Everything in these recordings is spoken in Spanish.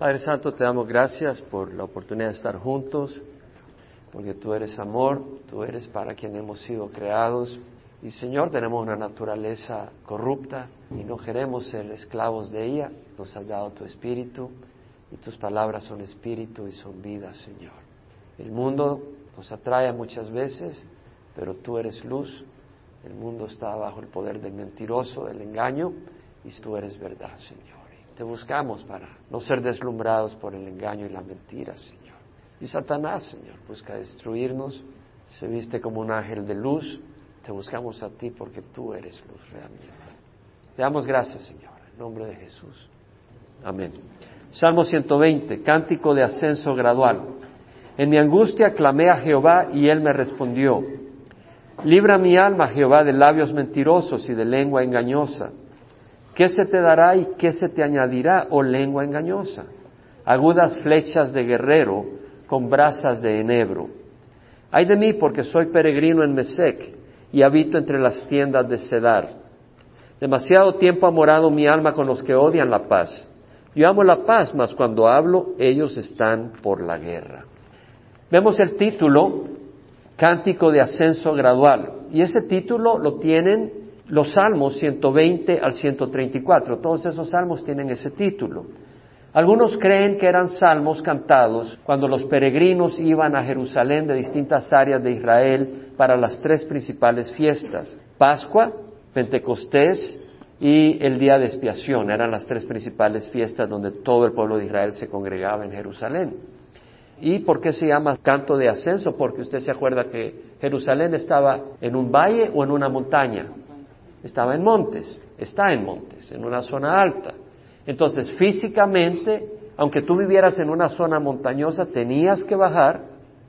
Padre Santo, te damos gracias por la oportunidad de estar juntos, porque tú eres amor, tú eres para quien hemos sido creados. Y Señor, tenemos una naturaleza corrupta y no queremos ser esclavos de ella. Nos has dado tu espíritu y tus palabras son espíritu y son vida, Señor. El mundo nos atrae muchas veces, pero tú eres luz. El mundo está bajo el poder del mentiroso, del engaño, y tú eres verdad, Señor. Te buscamos para no ser deslumbrados por el engaño y la mentira, Señor. Y Satanás, Señor, busca destruirnos, se viste como un ángel de luz. Te buscamos a ti porque tú eres luz realmente. Te damos gracias, Señor, en nombre de Jesús. Amén. Salmo 120, cántico de ascenso gradual. En mi angustia clamé a Jehová y él me respondió. Libra mi alma, Jehová, de labios mentirosos y de lengua engañosa. ¿Qué se te dará y qué se te añadirá, oh lengua engañosa? Agudas flechas de guerrero con brasas de enebro. Ay de mí porque soy peregrino en Mesec y habito entre las tiendas de Cedar. Demasiado tiempo ha morado mi alma con los que odian la paz. Yo amo la paz, mas cuando hablo ellos están por la guerra. Vemos el título, Cántico de Ascenso Gradual. Y ese título lo tienen los salmos 120 al 134. Todos esos salmos tienen ese título. Algunos creen que eran salmos cantados cuando los peregrinos iban a Jerusalén de distintas áreas de Israel para las tres principales fiestas, Pascua, Pentecostés y el día de expiación. Eran las tres principales fiestas donde todo el pueblo de Israel se congregaba en Jerusalén. ¿Y por qué se llama canto de ascenso? Porque usted se acuerda que Jerusalén estaba en un valle o en una montaña estaba en montes, está en montes, en una zona alta. Entonces, físicamente, aunque tú vivieras en una zona montañosa, tenías que bajar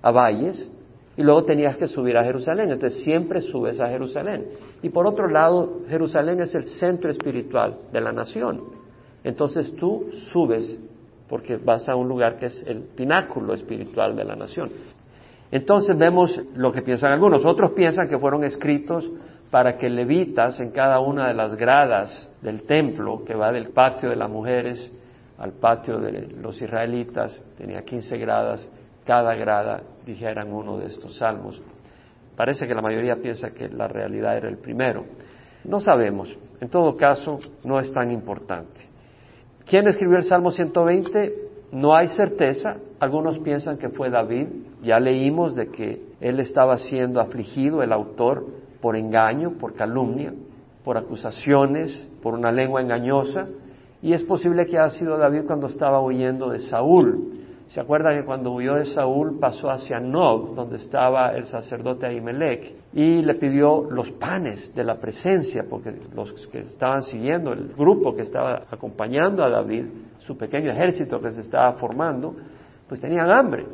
a valles y luego tenías que subir a Jerusalén. Entonces, siempre subes a Jerusalén. Y por otro lado, Jerusalén es el centro espiritual de la nación. Entonces, tú subes porque vas a un lugar que es el pináculo espiritual de la nación. Entonces vemos lo que piensan algunos. Otros piensan que fueron escritos para que levitas en cada una de las gradas del templo, que va del patio de las mujeres al patio de los israelitas, tenía 15 gradas, cada grada dijeran uno de estos salmos. Parece que la mayoría piensa que la realidad era el primero. No sabemos. En todo caso, no es tan importante. ¿Quién escribió el Salmo 120? No hay certeza. Algunos piensan que fue David. Ya leímos de que él estaba siendo afligido, el autor, por engaño, por calumnia, por acusaciones, por una lengua engañosa, y es posible que haya sido David cuando estaba huyendo de Saúl. ¿Se acuerda que cuando huyó de Saúl pasó hacia Nob, donde estaba el sacerdote Ahimelech, y le pidió los panes de la presencia, porque los que estaban siguiendo, el grupo que estaba acompañando a David, su pequeño ejército que se estaba formando, pues tenían hambre.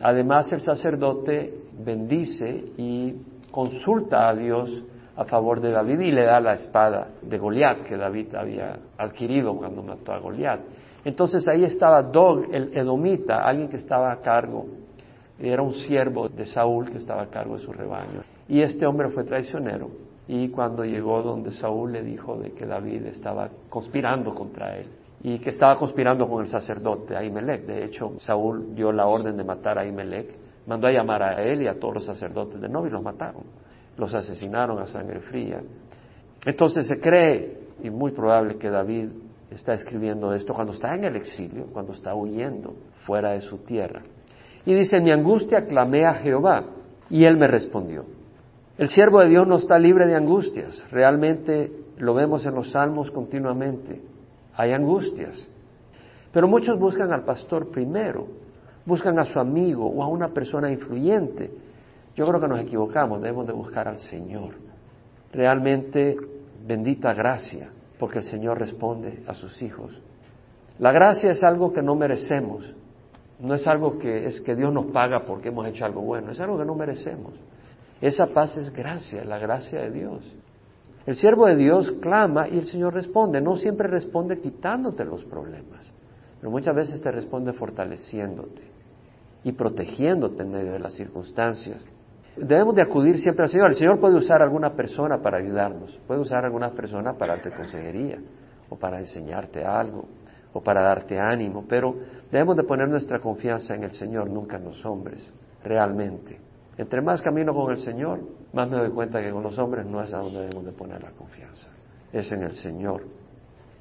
Además el sacerdote bendice y consulta a Dios a favor de David y le da la espada de Goliat que David había adquirido cuando mató a Goliat. Entonces ahí estaba Dog, el edomita, alguien que estaba a cargo, era un siervo de Saúl que estaba a cargo de su rebaño. Y este hombre fue traicionero y cuando llegó donde Saúl le dijo de que David estaba conspirando contra él y que estaba conspirando con el sacerdote Ahimelech. De hecho, Saúl dio la orden de matar a Ahimelech Mandó a llamar a él y a todos los sacerdotes de Nob y los mataron. Los asesinaron a sangre fría. Entonces se cree, y muy probable que David está escribiendo esto cuando está en el exilio, cuando está huyendo fuera de su tierra. Y dice, mi angustia clamé a Jehová y él me respondió. El siervo de Dios no está libre de angustias. Realmente lo vemos en los salmos continuamente. Hay angustias. Pero muchos buscan al pastor primero buscan a su amigo o a una persona influyente. Yo creo que nos equivocamos, debemos de buscar al Señor. Realmente, bendita gracia, porque el Señor responde a sus hijos. La gracia es algo que no merecemos, no es algo que es que Dios nos paga porque hemos hecho algo bueno, es algo que no merecemos. Esa paz es gracia, la gracia de Dios. El siervo de Dios clama y el Señor responde, no siempre responde quitándote los problemas, pero muchas veces te responde fortaleciéndote y protegiéndote en medio de las circunstancias. Debemos de acudir siempre al Señor. El Señor puede usar alguna persona para ayudarnos, puede usar alguna persona para darte consejería o para enseñarte algo o para darte ánimo, pero debemos de poner nuestra confianza en el Señor, nunca en los hombres, realmente. Entre más camino con el Señor, más me doy cuenta que con los hombres no es a donde debemos de poner la confianza, es en el Señor.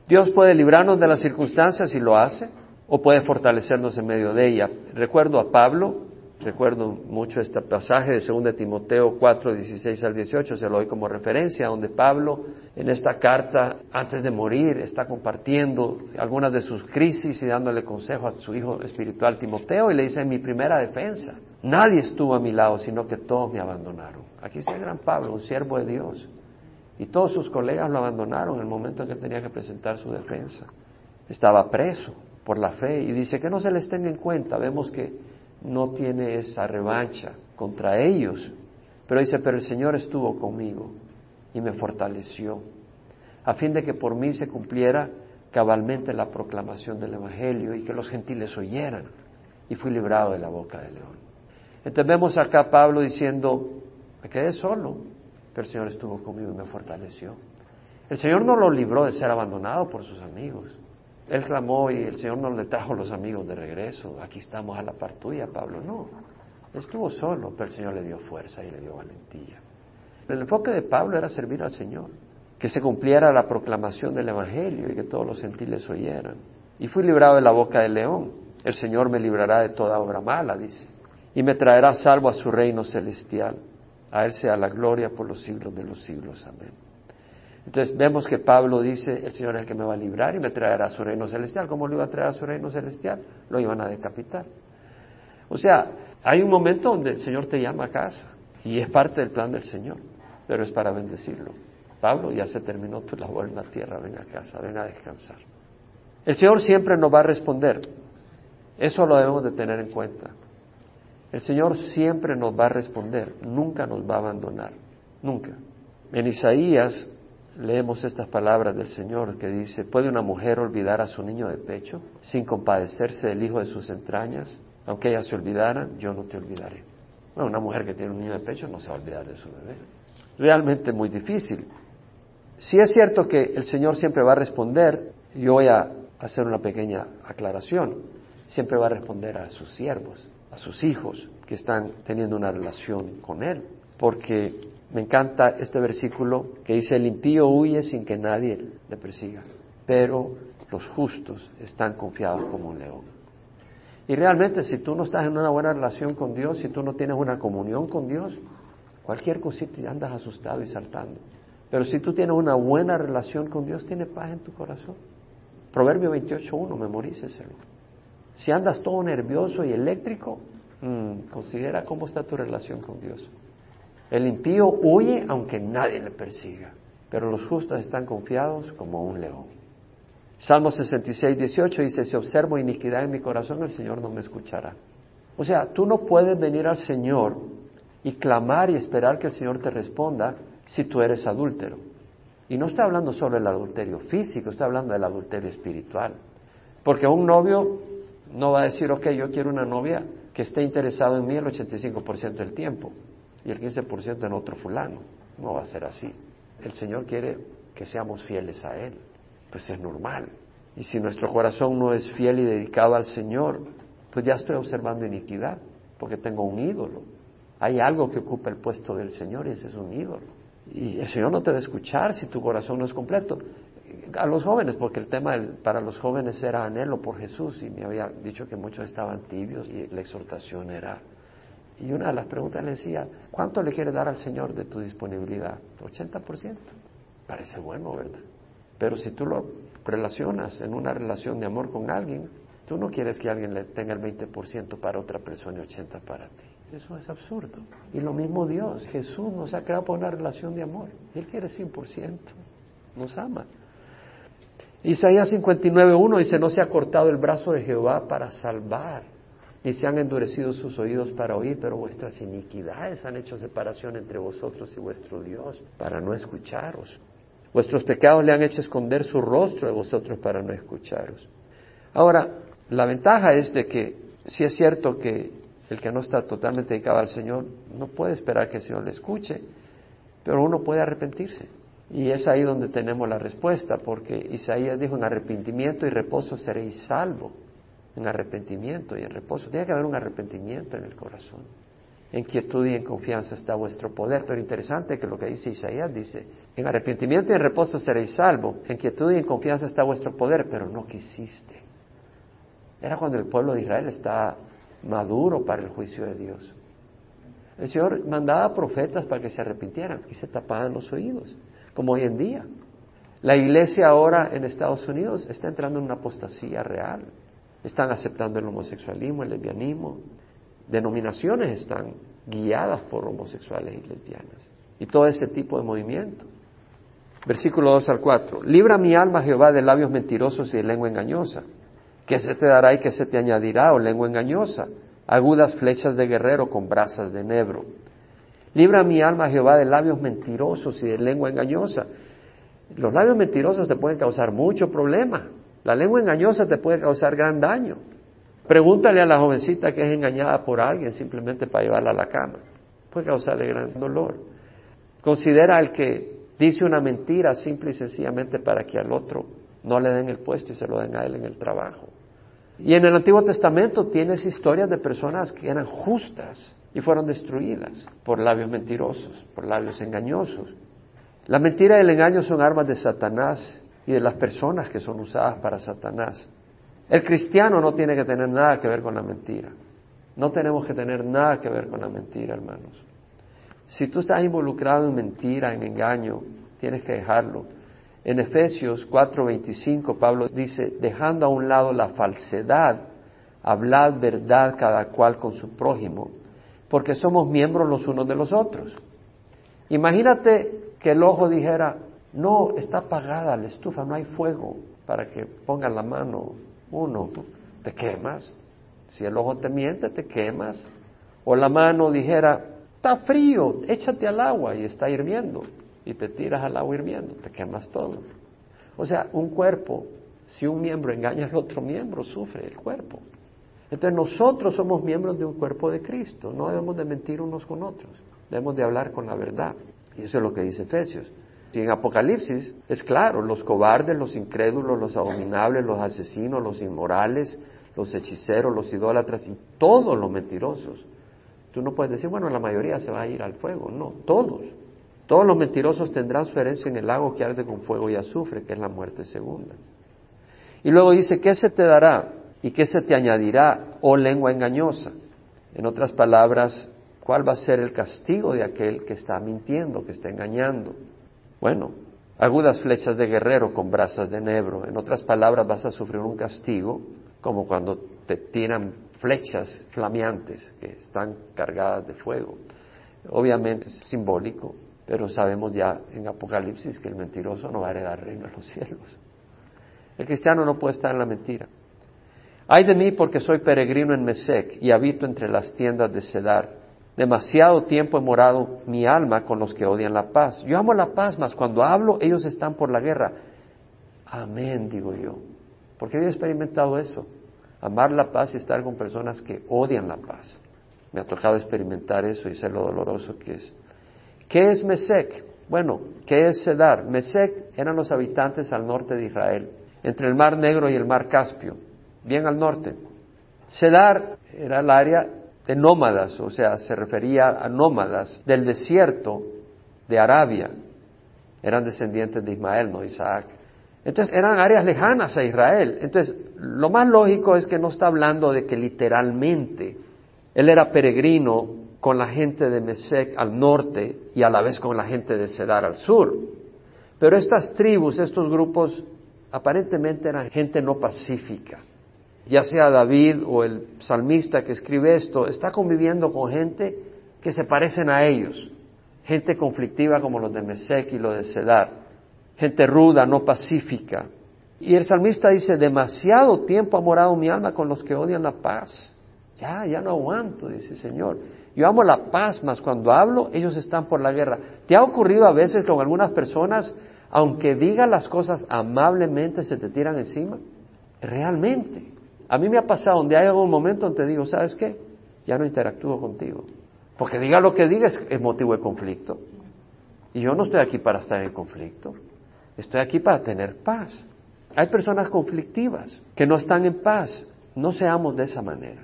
Dios puede librarnos de las circunstancias y lo hace, o puede fortalecernos en medio de ella. Recuerdo a Pablo, recuerdo mucho este pasaje de 2 Timoteo 4, 16 al 18, se lo doy como referencia, donde Pablo en esta carta, antes de morir, está compartiendo algunas de sus crisis y dándole consejo a su hijo espiritual Timoteo y le dice, mi primera defensa, nadie estuvo a mi lado, sino que todos me abandonaron. Aquí está el gran Pablo, un siervo de Dios. Y todos sus colegas lo abandonaron en el momento en que tenía que presentar su defensa. Estaba preso por la fe y dice que no se les tenga en cuenta. Vemos que no tiene esa revancha contra ellos. Pero dice, pero el Señor estuvo conmigo y me fortaleció, a fin de que por mí se cumpliera cabalmente la proclamación del Evangelio y que los gentiles oyeran. Y fui librado de la boca del león. Entonces vemos acá a Pablo diciendo, me quedé solo, pero el Señor estuvo conmigo y me fortaleció. El Señor no lo libró de ser abandonado por sus amigos. Él clamó y el Señor no le trajo los amigos de regreso. Aquí estamos a la par tuya, Pablo. No, estuvo solo, pero el Señor le dio fuerza y le dio valentía. El enfoque de Pablo era servir al Señor, que se cumpliera la proclamación del Evangelio y que todos los gentiles oyeran. Y fui librado de la boca del león. El Señor me librará de toda obra mala, dice, y me traerá salvo a su reino celestial. A Él sea la gloria por los siglos de los siglos. Amén. Entonces vemos que Pablo dice, el Señor es el que me va a librar y me traerá a su reino celestial. ¿Cómo lo iba a traer a su reino celestial? Lo iban a decapitar. O sea, hay un momento donde el Señor te llama a casa y es parte del plan del Señor, pero es para bendecirlo. Pablo, ya se terminó tu labor en la tierra, ven a casa, ven a descansar. El Señor siempre nos va a responder. Eso lo debemos de tener en cuenta. El Señor siempre nos va a responder, nunca nos va a abandonar, nunca. En Isaías leemos estas palabras del Señor que dice, ¿puede una mujer olvidar a su niño de pecho sin compadecerse del hijo de sus entrañas? Aunque ellas se olvidaran, yo no te olvidaré. Bueno, una mujer que tiene un niño de pecho no se va a olvidar de su bebé. Realmente muy difícil. Si es cierto que el Señor siempre va a responder, yo voy a hacer una pequeña aclaración. Siempre va a responder a sus siervos, a sus hijos que están teniendo una relación con Él. Porque me encanta este versículo que dice, el impío huye sin que nadie le persiga, pero los justos están confiados como un león. Y realmente si tú no estás en una buena relación con Dios, si tú no tienes una comunión con Dios, cualquier cosita andas asustado y saltando. Pero si tú tienes una buena relación con Dios, tienes paz en tu corazón. Proverbio 28.1, memoríceselo. Si andas todo nervioso y eléctrico, mm, considera cómo está tu relación con Dios. El impío huye aunque nadie le persiga, pero los justos están confiados como un león. Salmo 66, 18 dice, si observo iniquidad en mi corazón, el Señor no me escuchará. O sea, tú no puedes venir al Señor y clamar y esperar que el Señor te responda si tú eres adúltero. Y no estoy hablando solo del adulterio físico, estoy hablando del adulterio espiritual. Porque un novio no va a decir, ok, yo quiero una novia que esté interesado en mí el 85% del tiempo y el 15% en otro fulano. No va a ser así. El Señor quiere que seamos fieles a Él. Pues es normal. Y si nuestro corazón no es fiel y dedicado al Señor, pues ya estoy observando iniquidad, porque tengo un ídolo. Hay algo que ocupa el puesto del Señor y ese es un ídolo. Y el Señor no te va a escuchar si tu corazón no es completo. A los jóvenes, porque el tema para los jóvenes era anhelo por Jesús y me había dicho que muchos estaban tibios y la exhortación era y una de las preguntas le decía, ¿cuánto le quieres dar al Señor de tu disponibilidad? 80%. Parece bueno, ¿verdad? Pero si tú lo relacionas en una relación de amor con alguien, tú no quieres que alguien le tenga el 20% para otra persona y 80% para ti. Eso es absurdo. Y lo mismo Dios, Jesús nos ha creado para una relación de amor. Él quiere 100%, nos ama. Isaías 59.1 dice, no se ha cortado el brazo de Jehová para salvar ni se han endurecido sus oídos para oír, pero vuestras iniquidades han hecho separación entre vosotros y vuestro Dios para no escucharos. Vuestros pecados le han hecho esconder su rostro de vosotros para no escucharos. Ahora, la ventaja es de que si es cierto que el que no está totalmente dedicado al Señor no puede esperar que el Señor le escuche, pero uno puede arrepentirse Y es ahí donde tenemos la respuesta, porque Isaías dijo, en arrepentimiento y reposo seréis salvos. En arrepentimiento y en reposo. Tiene que haber un arrepentimiento en el corazón. En quietud y en confianza está vuestro poder. Pero interesante que lo que dice Isaías dice, en arrepentimiento y en reposo seréis salvos. En quietud y en confianza está vuestro poder, pero no quisiste. Era cuando el pueblo de Israel estaba maduro para el juicio de Dios. El Señor mandaba profetas para que se arrepintieran y se tapaban los oídos como hoy en día. La iglesia ahora en Estados Unidos está entrando en una apostasía real. Están aceptando el homosexualismo, el lesbianismo. Denominaciones están guiadas por homosexuales y lesbianas. Y todo ese tipo de movimiento. Versículo 2 al 4. Libra mi alma, Jehová, de labios mentirosos y de lengua engañosa. ¿Qué se te dará y qué se te añadirá, o oh lengua engañosa? Agudas flechas de guerrero con brasas de nebro. Libra mi alma, Jehová, de labios mentirosos y de lengua engañosa. Los labios mentirosos te pueden causar mucho problema. La lengua engañosa te puede causar gran daño. Pregúntale a la jovencita que es engañada por alguien simplemente para llevarla a la cama. Puede causarle gran dolor. Considera al que dice una mentira simple y sencillamente para que al otro no le den el puesto y se lo den a él en el trabajo. Y en el Antiguo Testamento tienes historias de personas que eran justas, y fueron destruidas por labios mentirosos, por labios engañosos. La mentira y el engaño son armas de Satanás y de las personas que son usadas para Satanás. El cristiano no tiene que tener nada que ver con la mentira. No tenemos que tener nada que ver con la mentira, hermanos. Si tú estás involucrado en mentira, en engaño, tienes que dejarlo. En Efesios 4:25 Pablo dice, dejando a un lado la falsedad, hablad verdad cada cual con su prójimo, porque somos miembros los unos de los otros. Imagínate que el ojo dijera, no, está apagada la estufa, no hay fuego para que pongan la mano uno, te quemas. Si el ojo te miente, te quemas. O la mano dijera, está frío, échate al agua y está hirviendo. Y te tiras al agua hirviendo, te quemas todo. O sea, un cuerpo, si un miembro engaña al otro miembro, sufre el cuerpo. Entonces nosotros somos miembros de un cuerpo de Cristo, no debemos de mentir unos con otros, debemos de hablar con la verdad. Y eso es lo que dice Efesios. Y en Apocalipsis es claro, los cobardes, los incrédulos, los abominables, los asesinos, los inmorales, los hechiceros, los idólatras y todos los mentirosos. Tú no puedes decir, bueno, la mayoría se va a ir al fuego. No, todos. Todos los mentirosos tendrán su herencia en el lago que arde con fuego y azufre, que es la muerte segunda. Y luego dice, ¿qué se te dará? ¿Y qué se te añadirá, oh lengua engañosa? En otras palabras, ¿cuál va a ser el castigo de aquel que está mintiendo, que está engañando? Bueno, agudas flechas de guerrero con brasas de nebro. En otras palabras, vas a sufrir un castigo como cuando te tiran flechas flameantes que están cargadas de fuego. Obviamente es simbólico, pero sabemos ya en Apocalipsis que el mentiroso no va a heredar reino en los cielos. El cristiano no puede estar en la mentira. Ay de mí porque soy peregrino en Mesec y habito entre las tiendas de Cedar. Demasiado tiempo he morado mi alma con los que odian la paz. Yo amo la paz, mas cuando hablo ellos están por la guerra. Amén, digo yo. Porque he experimentado eso. Amar la paz y estar con personas que odian la paz. Me ha tocado experimentar eso y sé lo doloroso que es. ¿Qué es Mesec? Bueno, ¿qué es Cedar? Mesec eran los habitantes al norte de Israel, entre el Mar Negro y el Mar Caspio bien al norte. Sedar era el área de nómadas, o sea, se refería a nómadas del desierto de Arabia. Eran descendientes de Ismael, no Isaac. Entonces eran áreas lejanas a Israel. Entonces, lo más lógico es que no está hablando de que literalmente él era peregrino con la gente de Mesec al norte y a la vez con la gente de Sedar al sur. Pero estas tribus, estos grupos, aparentemente eran gente no pacífica ya sea David o el salmista que escribe esto, está conviviendo con gente que se parecen a ellos, gente conflictiva como los de Mesec y los de Sedar, gente ruda, no pacífica. Y el salmista dice, demasiado tiempo ha morado mi alma con los que odian la paz. Ya, ya no aguanto, dice el Señor. Yo amo la paz, mas cuando hablo, ellos están por la guerra. ¿Te ha ocurrido a veces con algunas personas, aunque digan las cosas amablemente, se te tiran encima? Realmente. A mí me ha pasado donde hay algún momento donde digo, ¿sabes qué? Ya no interactúo contigo. Porque diga lo que diga es, motivo de conflicto. Y yo no estoy aquí para estar en conflicto. Estoy aquí para tener paz. Hay personas conflictivas que no están en paz. No seamos de esa manera.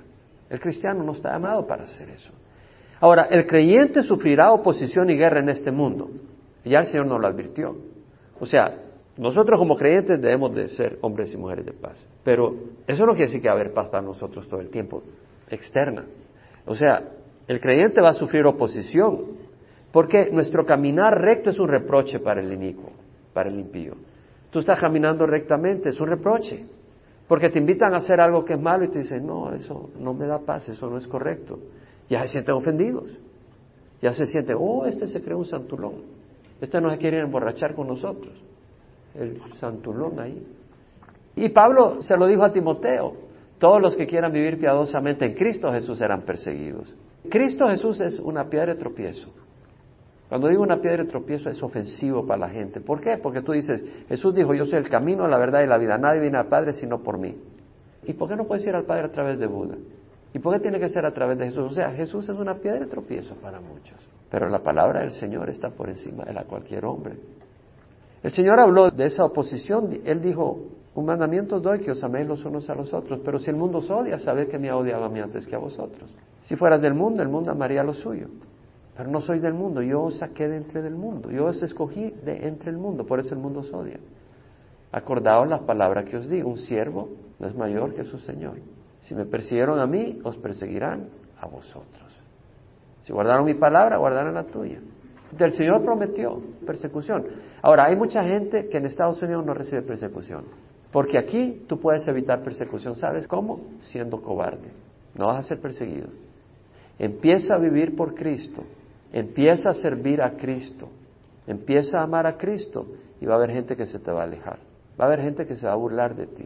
El cristiano no está llamado para hacer eso. Ahora, el creyente sufrirá oposición y guerra en este mundo. Ya el Señor nos lo advirtió. O sea, nosotros como creyentes debemos de ser hombres y mujeres de paz. Pero eso no quiere decir que va a haber paz para nosotros todo el tiempo, externa. O sea, el creyente va a sufrir oposición, porque nuestro caminar recto es un reproche para el inicuo, para el impío. Tú estás caminando rectamente, es un reproche. Porque te invitan a hacer algo que es malo y te dicen, no, eso no me da paz, eso no es correcto. Ya se sienten ofendidos. Ya se siente, oh, este se cree un santulón. Este no se quiere emborrachar con nosotros. El santulón ahí. Y Pablo se lo dijo a Timoteo, todos los que quieran vivir piadosamente en Cristo Jesús serán perseguidos. Cristo Jesús es una piedra de tropiezo. Cuando digo una piedra de tropiezo es ofensivo para la gente. ¿Por qué? Porque tú dices, Jesús dijo, yo soy el camino, la verdad y la vida. Nadie viene al Padre sino por mí. ¿Y por qué no puedes ir al Padre a través de Buda? ¿Y por qué tiene que ser a través de Jesús? O sea, Jesús es una piedra de tropiezo para muchos. Pero la palabra del Señor está por encima de la cualquier hombre. El Señor habló de esa oposición. Él dijo, un mandamiento doy que os améis los unos a los otros. Pero si el mundo os odia, sabed que me ha a mí antes que a vosotros. Si fueras del mundo, el mundo amaría lo suyo. Pero no sois del mundo, yo os saqué de entre del mundo, yo os escogí de entre el mundo, por eso el mundo os odia. Acordaos las palabras que os di, un siervo no es mayor que su Señor. Si me persiguieron a mí, os perseguirán a vosotros. Si guardaron mi palabra, guardarán la tuya. Del Señor prometió persecución. Ahora, hay mucha gente que en Estados Unidos no recibe persecución. Porque aquí tú puedes evitar persecución. ¿Sabes cómo? Siendo cobarde. No vas a ser perseguido. Empieza a vivir por Cristo Empieza a servir a Cristo, empieza a amar a Cristo y va a haber gente que se te va a alejar, va a haber gente que se va a burlar de ti,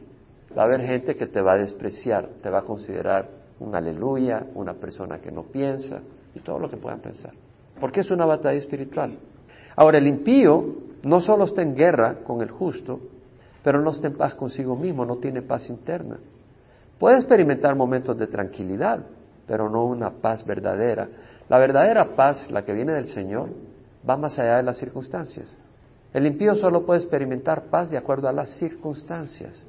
va a haber gente que te va a despreciar, te va a considerar un aleluya, una persona que no piensa y todo lo que puedan pensar. Porque es una batalla espiritual. Ahora, el impío no solo está en guerra con el justo, pero no está en paz consigo mismo, no tiene paz interna. Puede experimentar momentos de tranquilidad, pero no una paz verdadera, la verdadera paz, la que viene del Señor, va más allá de las circunstancias. El impío solo puede experimentar paz de acuerdo a las circunstancias.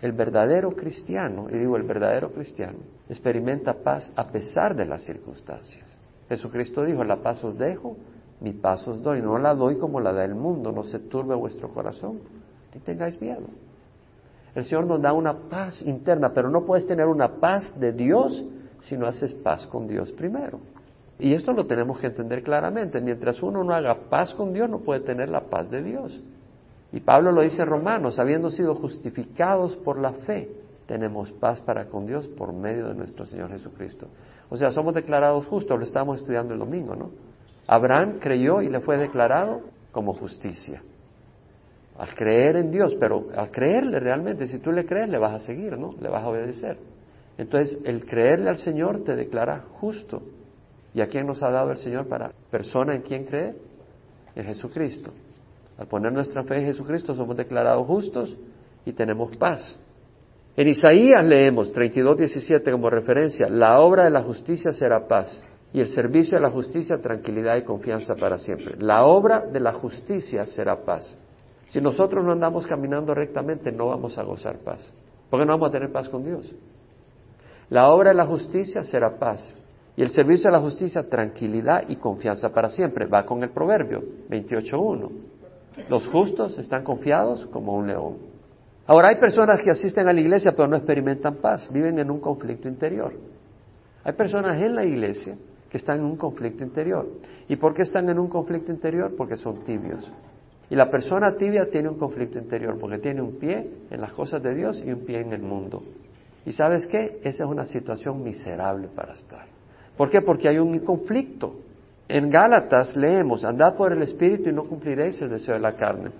El verdadero cristiano, y digo el verdadero cristiano, experimenta paz a pesar de las circunstancias. Jesucristo dijo, la paz os dejo, mi paz os doy, no la doy como la da el mundo, no se turbe vuestro corazón, ni tengáis miedo. El Señor nos da una paz interna, pero no puedes tener una paz de Dios si no haces paz con Dios primero. Y esto lo tenemos que entender claramente. Mientras uno no haga paz con Dios, no puede tener la paz de Dios. Y Pablo lo dice en Romanos, habiendo sido justificados por la fe, tenemos paz para con Dios por medio de nuestro Señor Jesucristo. O sea, somos declarados justos, lo estamos estudiando el domingo, ¿no? Abraham creyó y le fue declarado como justicia. Al creer en Dios, pero al creerle realmente, si tú le crees, le vas a seguir, ¿no? Le vas a obedecer. Entonces, el creerle al Señor te declara justo. ¿Y a quién nos ha dado el Señor para persona en quien cree? En Jesucristo. Al poner nuestra fe en Jesucristo somos declarados justos y tenemos paz. En Isaías leemos 32, 17 como referencia, la obra de la justicia será paz y el servicio de la justicia tranquilidad y confianza para siempre. La obra de la justicia será paz. Si nosotros no andamos caminando rectamente, no vamos a gozar paz, porque no vamos a tener paz con Dios. La obra de la justicia será paz y el servicio de la justicia, tranquilidad y confianza para siempre. Va con el proverbio 28.1. Los justos están confiados como un león. Ahora hay personas que asisten a la iglesia pero no experimentan paz, viven en un conflicto interior. Hay personas en la iglesia que están en un conflicto interior. ¿Y por qué están en un conflicto interior? Porque son tibios. Y la persona tibia tiene un conflicto interior porque tiene un pie en las cosas de Dios y un pie en el mundo. ¿Y sabes qué? Esa es una situación miserable para estar. ¿Por qué? Porque hay un conflicto. En Gálatas leemos, andad por el Espíritu y no cumpliréis el deseo de la carne.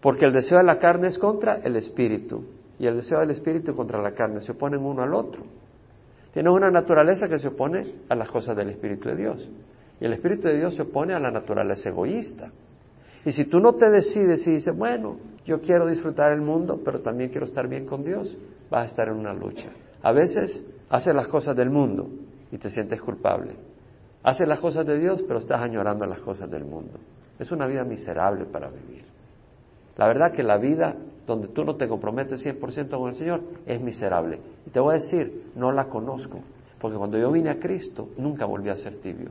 Porque el deseo de la carne es contra el Espíritu y el deseo del Espíritu contra la carne. Se oponen uno al otro. Tiene una naturaleza que se opone a las cosas del Espíritu de Dios. Y el Espíritu de Dios se opone a la naturaleza egoísta. Y si tú no te decides y dices, bueno, yo quiero disfrutar el mundo, pero también quiero estar bien con Dios, vas a estar en una lucha. A veces haces las cosas del mundo, y te sientes culpable. Haces las cosas de Dios, pero estás añorando las cosas del mundo. Es una vida miserable para vivir. La verdad que la vida donde tú no te comprometes 100% con el Señor es miserable. Y te voy a decir, no la conozco, porque cuando yo vine a Cristo nunca volví a ser tibio.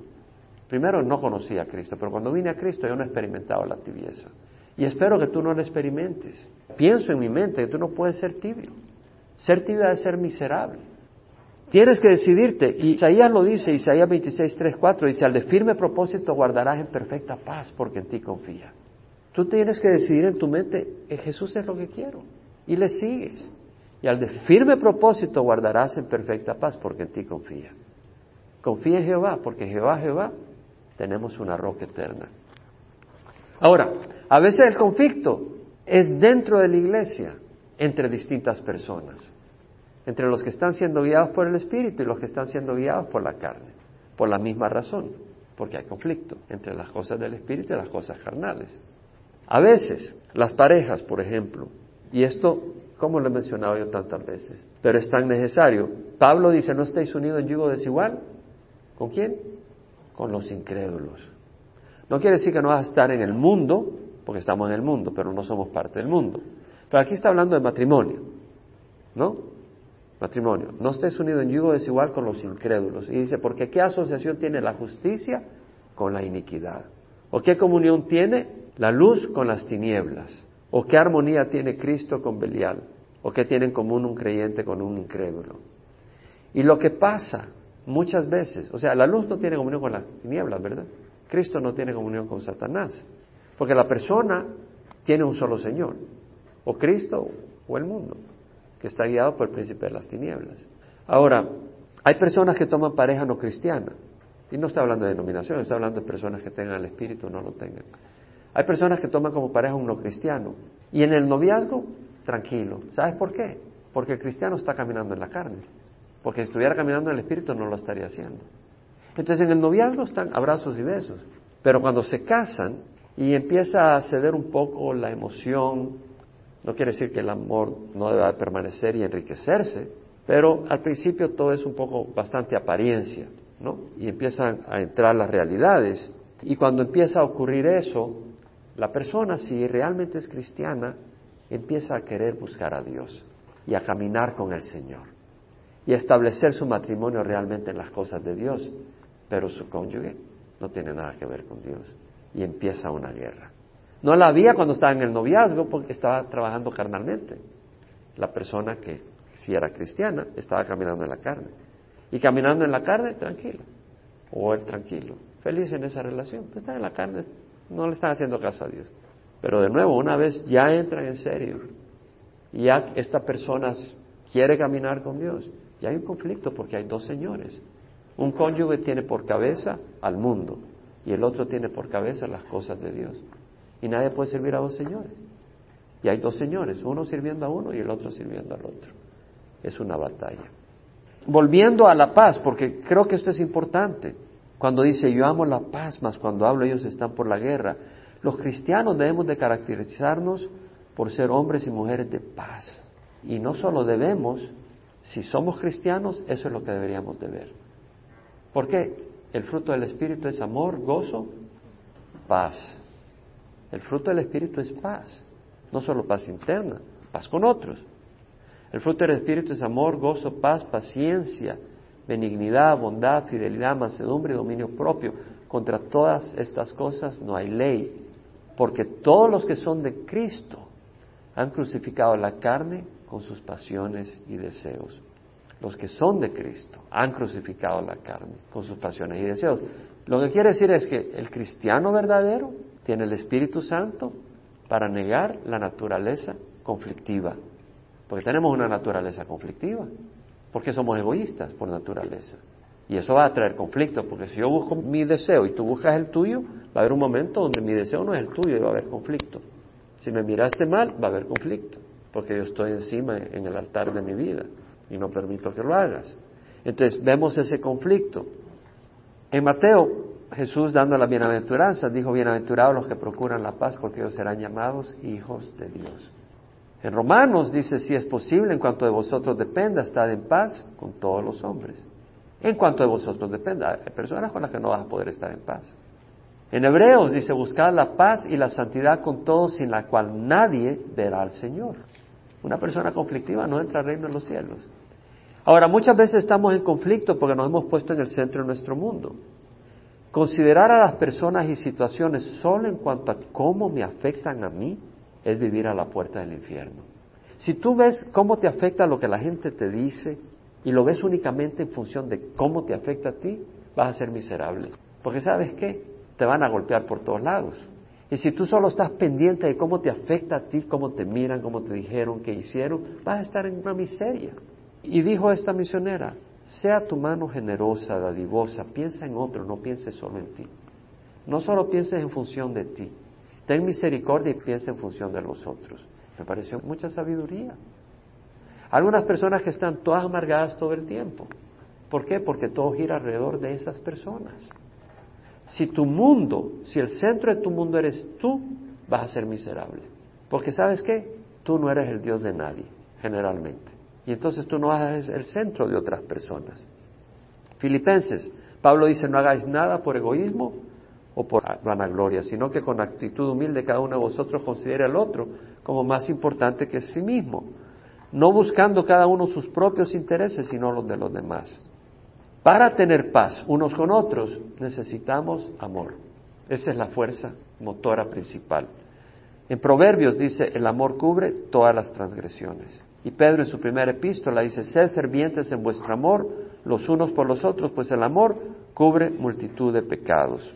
Primero no conocía a Cristo, pero cuando vine a Cristo yo no he experimentado la tibieza. Y espero que tú no la experimentes. Pienso en mi mente que tú no puedes ser tibio. Ser tibio es ser miserable. Tienes que decidirte. Y Isaías lo dice, Isaías 26, 3, 4, dice, al de firme propósito guardarás en perfecta paz porque en ti confía. Tú tienes que decidir en tu mente, eh, Jesús es lo que quiero. Y le sigues. Y al de firme propósito guardarás en perfecta paz porque en ti confía. Confía en Jehová, porque Jehová, Jehová, tenemos una roca eterna. Ahora, a veces el conflicto es dentro de la iglesia, entre distintas personas, entre los que están siendo guiados por el Espíritu y los que están siendo guiados por la carne, por la misma razón, porque hay conflicto entre las cosas del Espíritu y las cosas carnales. A veces, las parejas, por ejemplo, y esto, como lo he mencionado yo tantas veces, pero es tan necesario. Pablo dice, ¿no estáis unidos en yugo desigual? ¿Con quién? Con los incrédulos. No quiere decir que no vas a estar en el mundo, porque estamos en el mundo, pero no somos parte del mundo. Pero aquí está hablando de matrimonio, ¿no? Matrimonio. No estés unido en yugo desigual con los incrédulos. Y dice, porque ¿qué asociación tiene la justicia con la iniquidad? ¿O qué comunión tiene la luz con las tinieblas? ¿O qué armonía tiene Cristo con Belial? ¿O qué tiene en común un creyente con un incrédulo? Y lo que pasa muchas veces, o sea, la luz no tiene comunión con las tinieblas, ¿verdad? Cristo no tiene comunión con Satanás, porque la persona tiene un solo Señor, o Cristo o el mundo, que está guiado por el príncipe de las tinieblas. Ahora, hay personas que toman pareja no cristiana, y no estoy hablando de denominación, estoy hablando de personas que tengan el espíritu o no lo tengan. Hay personas que toman como pareja un no cristiano, y en el noviazgo, tranquilo. ¿Sabes por qué? Porque el cristiano está caminando en la carne, porque si estuviera caminando en el espíritu no lo estaría haciendo. Entonces en el noviazgo están abrazos y besos, pero cuando se casan y empieza a ceder un poco la emoción, no quiere decir que el amor no deba permanecer y enriquecerse, pero al principio todo es un poco bastante apariencia, ¿no? Y empiezan a entrar las realidades. Y cuando empieza a ocurrir eso, la persona, si realmente es cristiana, empieza a querer buscar a Dios y a caminar con el Señor y a establecer su matrimonio realmente en las cosas de Dios pero su cónyuge no tiene nada que ver con Dios. Y empieza una guerra. No la había cuando estaba en el noviazgo porque estaba trabajando carnalmente. La persona que, si era cristiana, estaba caminando en la carne. Y caminando en la carne, tranquilo. O él tranquilo. Feliz en esa relación. Pues está en la carne, no le están haciendo caso a Dios. Pero de nuevo, una vez ya entran en serio, ya esta persona quiere caminar con Dios, ya hay un conflicto porque hay dos señores. Un cónyuge tiene por cabeza al mundo y el otro tiene por cabeza las cosas de Dios. Y nadie puede servir a dos señores. Y hay dos señores, uno sirviendo a uno y el otro sirviendo al otro. Es una batalla. Volviendo a la paz, porque creo que esto es importante. Cuando dice yo amo la paz, más cuando hablo ellos están por la guerra. Los cristianos debemos de caracterizarnos por ser hombres y mujeres de paz. Y no solo debemos, si somos cristianos, eso es lo que deberíamos de ver. ¿Por qué? El fruto del Espíritu es amor, gozo, paz. El fruto del Espíritu es paz, no solo paz interna, paz con otros. El fruto del Espíritu es amor, gozo, paz, paciencia, benignidad, bondad, fidelidad, mansedumbre y dominio propio. Contra todas estas cosas no hay ley, porque todos los que son de Cristo han crucificado la carne con sus pasiones y deseos los que son de Cristo han crucificado la carne con sus pasiones y deseos. Lo que quiere decir es que el cristiano verdadero tiene el Espíritu Santo para negar la naturaleza conflictiva. Porque tenemos una naturaleza conflictiva. Porque somos egoístas por naturaleza. Y eso va a traer conflicto, porque si yo busco mi deseo y tú buscas el tuyo, va a haber un momento donde mi deseo no es el tuyo y va a haber conflicto. Si me miraste mal, va a haber conflicto, porque yo estoy encima en el altar de mi vida y no permito que lo hagas. Entonces vemos ese conflicto. En Mateo, Jesús dando la bienaventuranza, dijo, bienaventurados los que procuran la paz porque ellos serán llamados hijos de Dios. En Romanos dice, si es posible, en cuanto de vosotros dependa, estad en paz con todos los hombres. En cuanto de vosotros dependa, hay personas con las que no vas a poder estar en paz. En Hebreos dice, buscar la paz y la santidad con todos, sin la cual nadie verá al Señor. Una persona conflictiva no entra al reino de los cielos. Ahora, muchas veces estamos en conflicto porque nos hemos puesto en el centro de nuestro mundo. Considerar a las personas y situaciones solo en cuanto a cómo me afectan a mí es vivir a la puerta del infierno. Si tú ves cómo te afecta lo que la gente te dice y lo ves únicamente en función de cómo te afecta a ti, vas a ser miserable. Porque sabes qué? Te van a golpear por todos lados. Y si tú solo estás pendiente de cómo te afecta a ti, cómo te miran, cómo te dijeron, qué hicieron, vas a estar en una miseria. Y dijo esta misionera, sea tu mano generosa, dadivosa, piensa en otro, no pienses solo en ti. No solo pienses en función de ti, ten misericordia y piensa en función de los otros. Me pareció mucha sabiduría. Algunas personas que están todas amargadas todo el tiempo. ¿Por qué? Porque todo gira alrededor de esas personas. Si tu mundo, si el centro de tu mundo eres tú, vas a ser miserable. Porque sabes qué? Tú no eres el Dios de nadie, generalmente. Y entonces tú no haces el centro de otras personas. Filipenses, Pablo dice, no hagáis nada por egoísmo o por vanagloria, sino que con actitud humilde cada uno de vosotros considere al otro como más importante que sí mismo, no buscando cada uno sus propios intereses, sino los de los demás. Para tener paz unos con otros necesitamos amor. Esa es la fuerza motora principal. En Proverbios dice, el amor cubre todas las transgresiones. Y Pedro en su primera epístola dice, sed fervientes en vuestro amor los unos por los otros, pues el amor cubre multitud de pecados.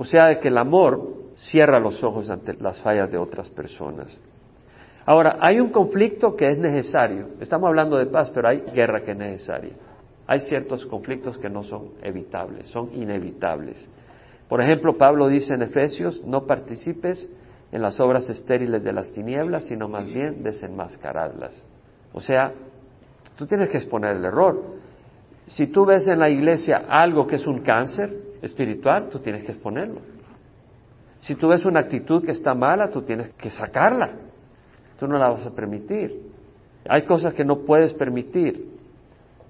O sea, que el amor cierra los ojos ante las fallas de otras personas. Ahora, hay un conflicto que es necesario. Estamos hablando de paz, pero hay guerra que es necesaria. Hay ciertos conflictos que no son evitables, son inevitables. Por ejemplo, Pablo dice en Efesios, no participes en las obras estériles de las tinieblas, sino más bien desenmascaradlas. O sea, tú tienes que exponer el error. Si tú ves en la iglesia algo que es un cáncer espiritual, tú tienes que exponerlo. Si tú ves una actitud que está mala, tú tienes que sacarla. Tú no la vas a permitir. Hay cosas que no puedes permitir.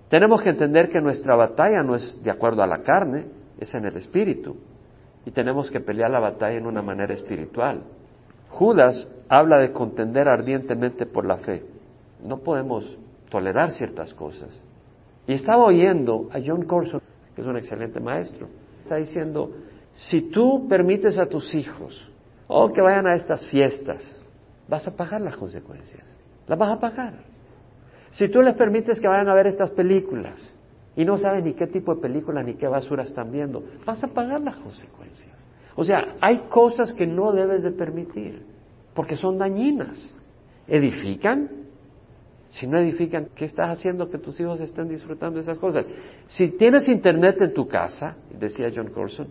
Tenemos que entender que nuestra batalla no es de acuerdo a la carne, es en el espíritu. Y tenemos que pelear la batalla en una manera espiritual. Judas habla de contender ardientemente por la fe. No podemos tolerar ciertas cosas. Y estaba oyendo a John Corson, que es un excelente maestro, está diciendo, si tú permites a tus hijos, o oh, que vayan a estas fiestas, vas a pagar las consecuencias. Las vas a pagar. Si tú les permites que vayan a ver estas películas y no saben ni qué tipo de películas ni qué basura están viendo, vas a pagar las consecuencias. O sea, hay cosas que no debes de permitir, porque son dañinas. ¿Edifican? Si no edifican, ¿qué estás haciendo que tus hijos estén disfrutando de esas cosas? Si tienes internet en tu casa, decía John Corson,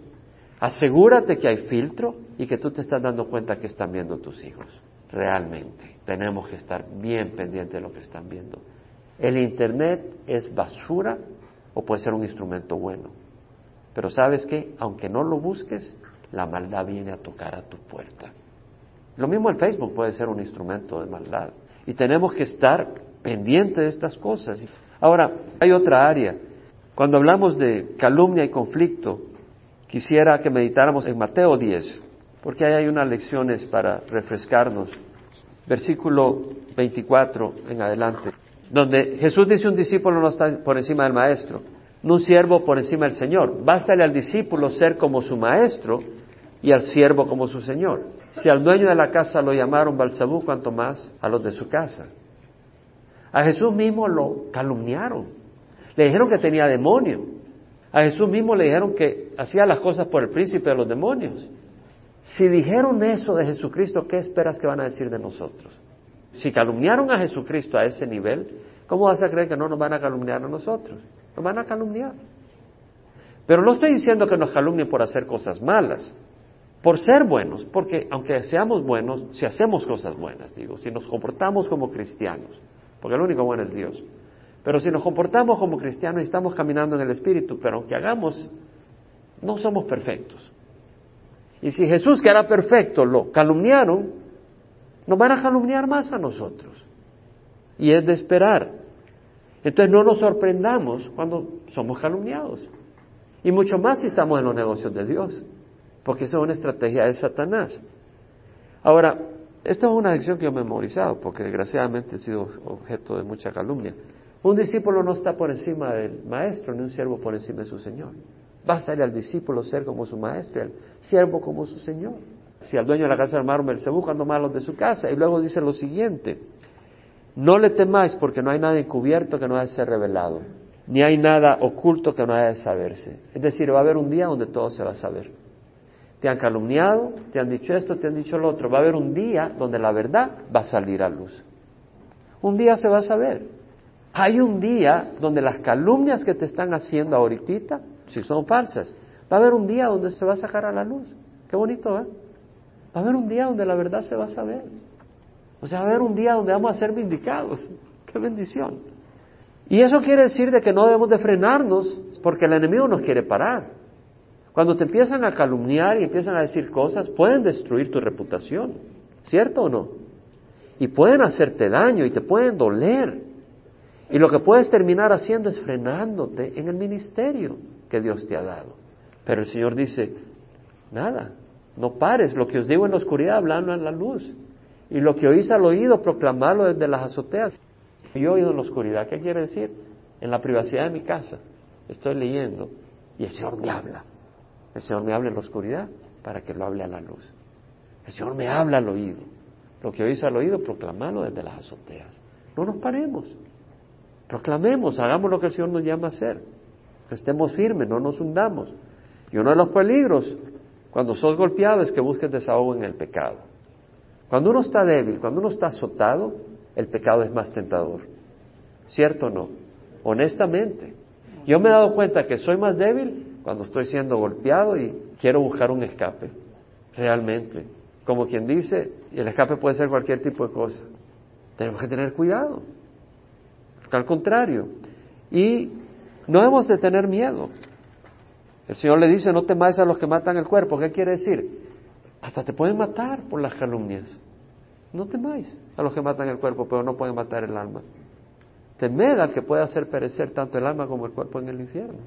asegúrate que hay filtro y que tú te estás dando cuenta que están viendo tus hijos. Realmente, tenemos que estar bien pendientes de lo que están viendo. El internet es basura o puede ser un instrumento bueno. Pero sabes que, aunque no lo busques, la maldad viene a tocar a tu puerta. Lo mismo el Facebook puede ser un instrumento de maldad. Y tenemos que estar pendientes de estas cosas. Ahora, hay otra área. Cuando hablamos de calumnia y conflicto, quisiera que meditáramos en Mateo 10, porque ahí hay unas lecciones para refrescarnos. Versículo 24 en adelante, donde Jesús dice un discípulo no está por encima del maestro, no un siervo por encima del Señor. Bástale al discípulo ser como su maestro y al siervo como su señor. Si al dueño de la casa lo llamaron Balsabú, cuanto más a los de su casa. A Jesús mismo lo calumniaron. Le dijeron que tenía demonio. A Jesús mismo le dijeron que hacía las cosas por el príncipe de los demonios. Si dijeron eso de Jesucristo, ¿qué esperas que van a decir de nosotros? Si calumniaron a Jesucristo a ese nivel, ¿cómo vas a creer que no nos van a calumniar a nosotros? Nos van a calumniar. Pero no estoy diciendo que nos calumnien por hacer cosas malas por ser buenos, porque aunque seamos buenos, si hacemos cosas buenas, digo, si nos comportamos como cristianos, porque el único bueno es Dios, pero si nos comportamos como cristianos y estamos caminando en el Espíritu, pero aunque hagamos, no somos perfectos. Y si Jesús, que era perfecto, lo calumniaron, nos van a calumniar más a nosotros. Y es de esperar. Entonces no nos sorprendamos cuando somos calumniados. Y mucho más si estamos en los negocios de Dios. porque esa es una estrategia de Satanás. Ahora, esto es una lección que yo he memorizado, porque desgraciadamente he sido objeto de mucha calumnia. Un discípulo no está por encima del maestro, ni un siervo por encima de su Señor. Basta al discípulo ser como su maestro, al siervo como su Señor. Si al dueño de la casa del mármol se buscan malos de su casa, y luego dice lo siguiente, no le temáis porque no hay nada encubierto que no haya de ser revelado, ni hay nada oculto que no haya de saberse. Es decir, va a haber un día donde todo se va a saber. Te han calumniado, te han dicho esto, te han dicho lo otro. Va a haber un día donde la verdad va a salir a luz. Un día se va a saber. Hay un día donde las calumnias que te están haciendo ahorita, si son falsas, va a haber un día donde se va a sacar a la luz. Qué bonito, ¿eh? Va a haber un día donde la verdad se va a saber. O sea, va a haber un día donde vamos a ser vindicados. Qué bendición. Y eso quiere decir de que no debemos de frenarnos porque el enemigo nos quiere parar. Cuando te empiezan a calumniar y empiezan a decir cosas, pueden destruir tu reputación, ¿cierto o no? Y pueden hacerte daño y te pueden doler. Y lo que puedes terminar haciendo es frenándote en el ministerio que Dios te ha dado. Pero el Señor dice, nada, no pares, lo que os digo en la oscuridad, hablando en la luz. Y lo que oís al oído, proclamarlo desde las azoteas. Yo he oído en la oscuridad, ¿qué quiere decir? En la privacidad de mi casa, estoy leyendo y el Señor me habla. El Señor me habla en la oscuridad para que lo hable a la luz. El Señor me habla al oído. Lo que oís al oído, proclamarlo desde las azoteas. No nos paremos. Proclamemos, hagamos lo que el Señor nos llama a hacer. Estemos firmes, no nos hundamos. Y uno de los peligros, cuando sos golpeado, es que busques desahogo en el pecado. Cuando uno está débil, cuando uno está azotado, el pecado es más tentador. ¿Cierto o no? Honestamente. Yo me he dado cuenta que soy más débil cuando estoy siendo golpeado y quiero buscar un escape. Realmente. Como quien dice, el escape puede ser cualquier tipo de cosa. Tenemos que tener cuidado. Porque al contrario. Y no hemos de tener miedo. El Señor le dice, no temáis a los que matan el cuerpo. ¿Qué quiere decir? Hasta te pueden matar por las calumnias. No temáis a los que matan el cuerpo, pero no pueden matar el alma. Temed al que pueda hacer perecer tanto el alma como el cuerpo en el infierno.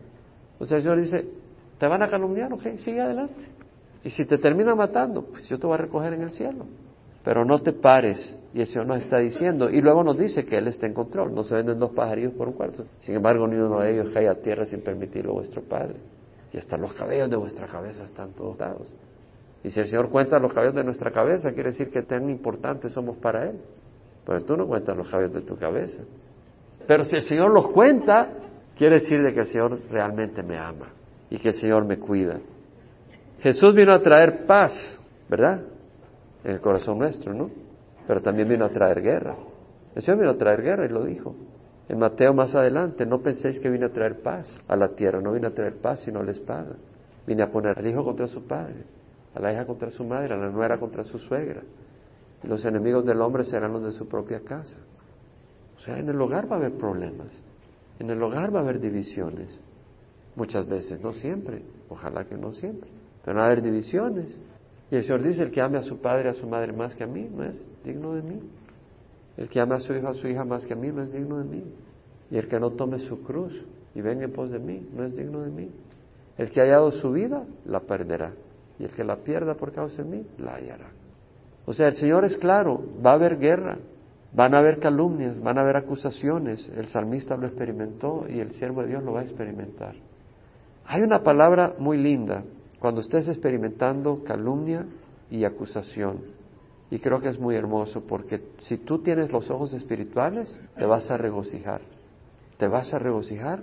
O sea, el Señor dice, ¿te van a calumniar? Ok, sigue adelante. Y si te termina matando, pues yo te voy a recoger en el cielo. Pero no te pares. Y el Señor nos está diciendo, y luego nos dice que Él está en control. No se venden dos pajarillos por un cuarto. Sin embargo, ni uno de ellos cae a tierra sin permitirlo vuestro Padre. Y hasta los cabellos de vuestra cabeza están todos dados. Y si el Señor cuenta los cabellos de nuestra cabeza, quiere decir que tan importantes somos para Él. Pero tú no cuentas los cabellos de tu cabeza. Pero si el Señor los cuenta, quiere decir de que el Señor realmente me ama y que el Señor me cuida. Jesús vino a traer paz, ¿verdad? En el corazón nuestro, ¿no? Pero también vino a traer guerra. El Señor vino a traer guerra y lo dijo. En Mateo más adelante, no penséis que vino a traer paz a la tierra, no vino a traer paz sino la espada. Vine a poner al hijo contra su padre, a la hija contra su madre, a la nuera contra su suegra. Los enemigos del hombre serán los de su propia casa. O sea, en el hogar va a haber problemas, en el hogar va a haber divisiones. Muchas veces, no siempre, ojalá que no siempre, pero va a haber divisiones. Y el Señor dice, el que ame a su padre a su madre más que a mí, no es digno de mí. El que ame a su hijo a su hija más que a mí, no es digno de mí. Y el que no tome su cruz y venga en pos de mí, no es digno de mí. El que ha hallado su vida, la perderá. Y el que la pierda por causa de mí, la hallará. O sea, el Señor es claro, va a haber guerra, van a haber calumnias, van a haber acusaciones. El salmista lo experimentó y el siervo de Dios lo va a experimentar. Hay una palabra muy linda cuando estés experimentando calumnia y acusación. Y creo que es muy hermoso porque si tú tienes los ojos espirituales, te vas a regocijar. Te vas a regocijar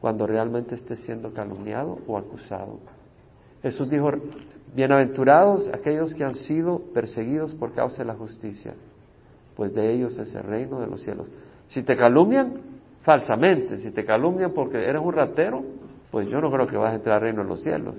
cuando realmente estés siendo calumniado o acusado. Jesús dijo, bienaventurados aquellos que han sido perseguidos por causa de la justicia, pues de ellos es el reino de los cielos. Si te calumnian, falsamente, si te calumnian porque eres un ratero, pues yo no creo que vas a entrar al reino de los cielos.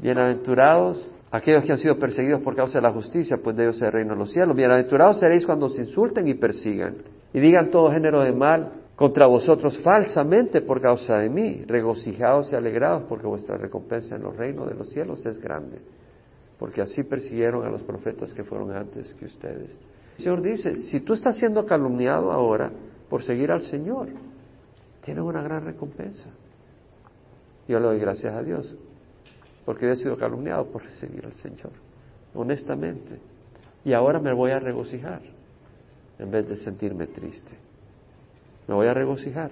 Bienaventurados aquellos que han sido perseguidos por causa de la justicia, pues de ellos es el reino de los cielos. Bienaventurados seréis cuando os insulten y persigan y digan todo género de mal contra vosotros falsamente por causa de mí. Regocijaos y alegrados porque vuestra recompensa en los reinos de los cielos es grande. Porque así persiguieron a los profetas que fueron antes que ustedes. El Señor dice, si tú estás siendo calumniado ahora por seguir al Señor, tienes una gran recompensa. Yo le doy gracias a Dios. porque he sido calumniado por recibir al Señor, honestamente. Y ahora me voy a regocijar en vez de sentirme triste. Me voy a regocijar.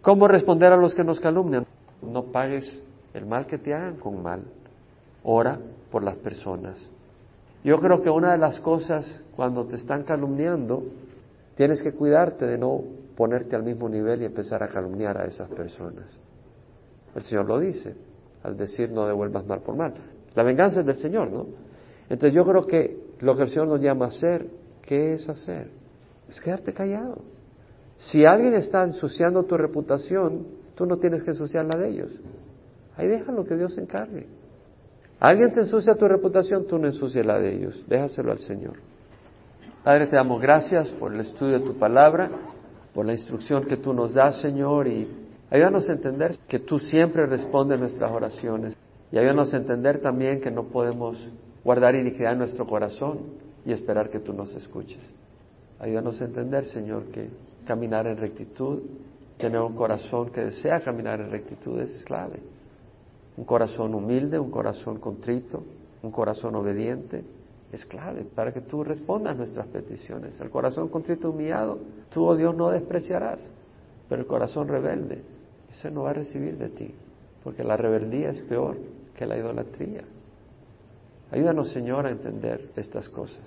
¿Cómo responder a los que nos calumnian? No pagues el mal que te hagan con mal. Ora por las personas. Yo creo que una de las cosas cuando te están calumniando, tienes que cuidarte de no ponerte al mismo nivel y empezar a calumniar a esas personas. El Señor lo dice, al decir no devuelvas mal por mal. La venganza es del Señor, ¿no? Entonces yo creo que lo que el Señor nos llama a hacer, ¿qué es hacer? Es quedarte callado. Si alguien está ensuciando tu reputación, tú no tienes que ensuciar la de ellos. Ahí déjalo que Dios encargue. Alguien te ensucia tu reputación, tú no ensucias la de ellos. Déjaselo al Señor. Padre, te damos gracias por el estudio de tu palabra, por la instrucción que tú nos das, Señor, y ayúdanos a entender que tú siempre respondes nuestras oraciones. Y ayúdanos a entender también que no podemos guardar iniquidad en nuestro corazón y esperar que tú nos escuches. Ayúdanos a entender, Señor, que caminar en rectitud, tener un corazón que desea caminar en rectitud es clave. Un corazón humilde, un corazón contrito, un corazón obediente es clave para que tú respondas nuestras peticiones. El corazón contrito humillado, tú, oh Dios, no despreciarás, pero el corazón rebelde, ese no va a recibir de ti, porque la rebeldía es peor que la idolatría. Ayúdanos, Señor, a entender estas cosas.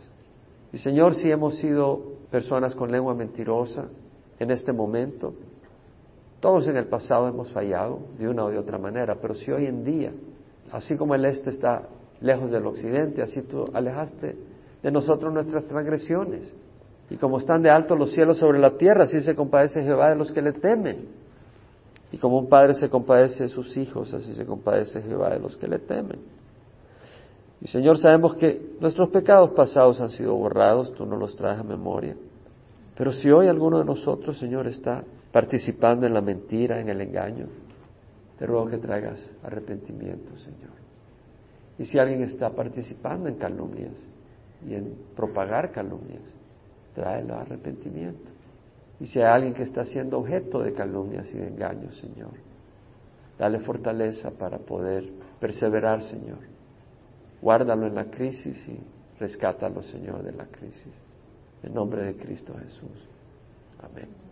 Y Señor, si hemos sido personas con lengua mentirosa en este momento, todos en el pasado hemos fallado de una o de otra manera, pero si hoy en día, así como el este está lejos del occidente, así tú alejaste de nosotros nuestras transgresiones. Y como están de alto los cielos sobre la tierra, así se compadece Jehová de los que le temen. Y como un padre se compadece de sus hijos, así se compadece Jehová de los que le temen. Y Señor, sabemos que nuestros pecados pasados han sido borrados, tú no los traes a memoria. Pero si hoy alguno de nosotros, Señor, está participando en la mentira, en el engaño, te ruego que traigas arrepentimiento, Señor. Y si alguien está participando en calumnias y en propagar calumnias, tráelo arrepentimiento. Y si hay alguien que está siendo objeto de calumnias y de engaños, Señor, dale fortaleza para poder perseverar, Señor Guárdalo en la crisis y rescátalo, Señor, de la crisis. En nombre de Cristo Jesús. Amén.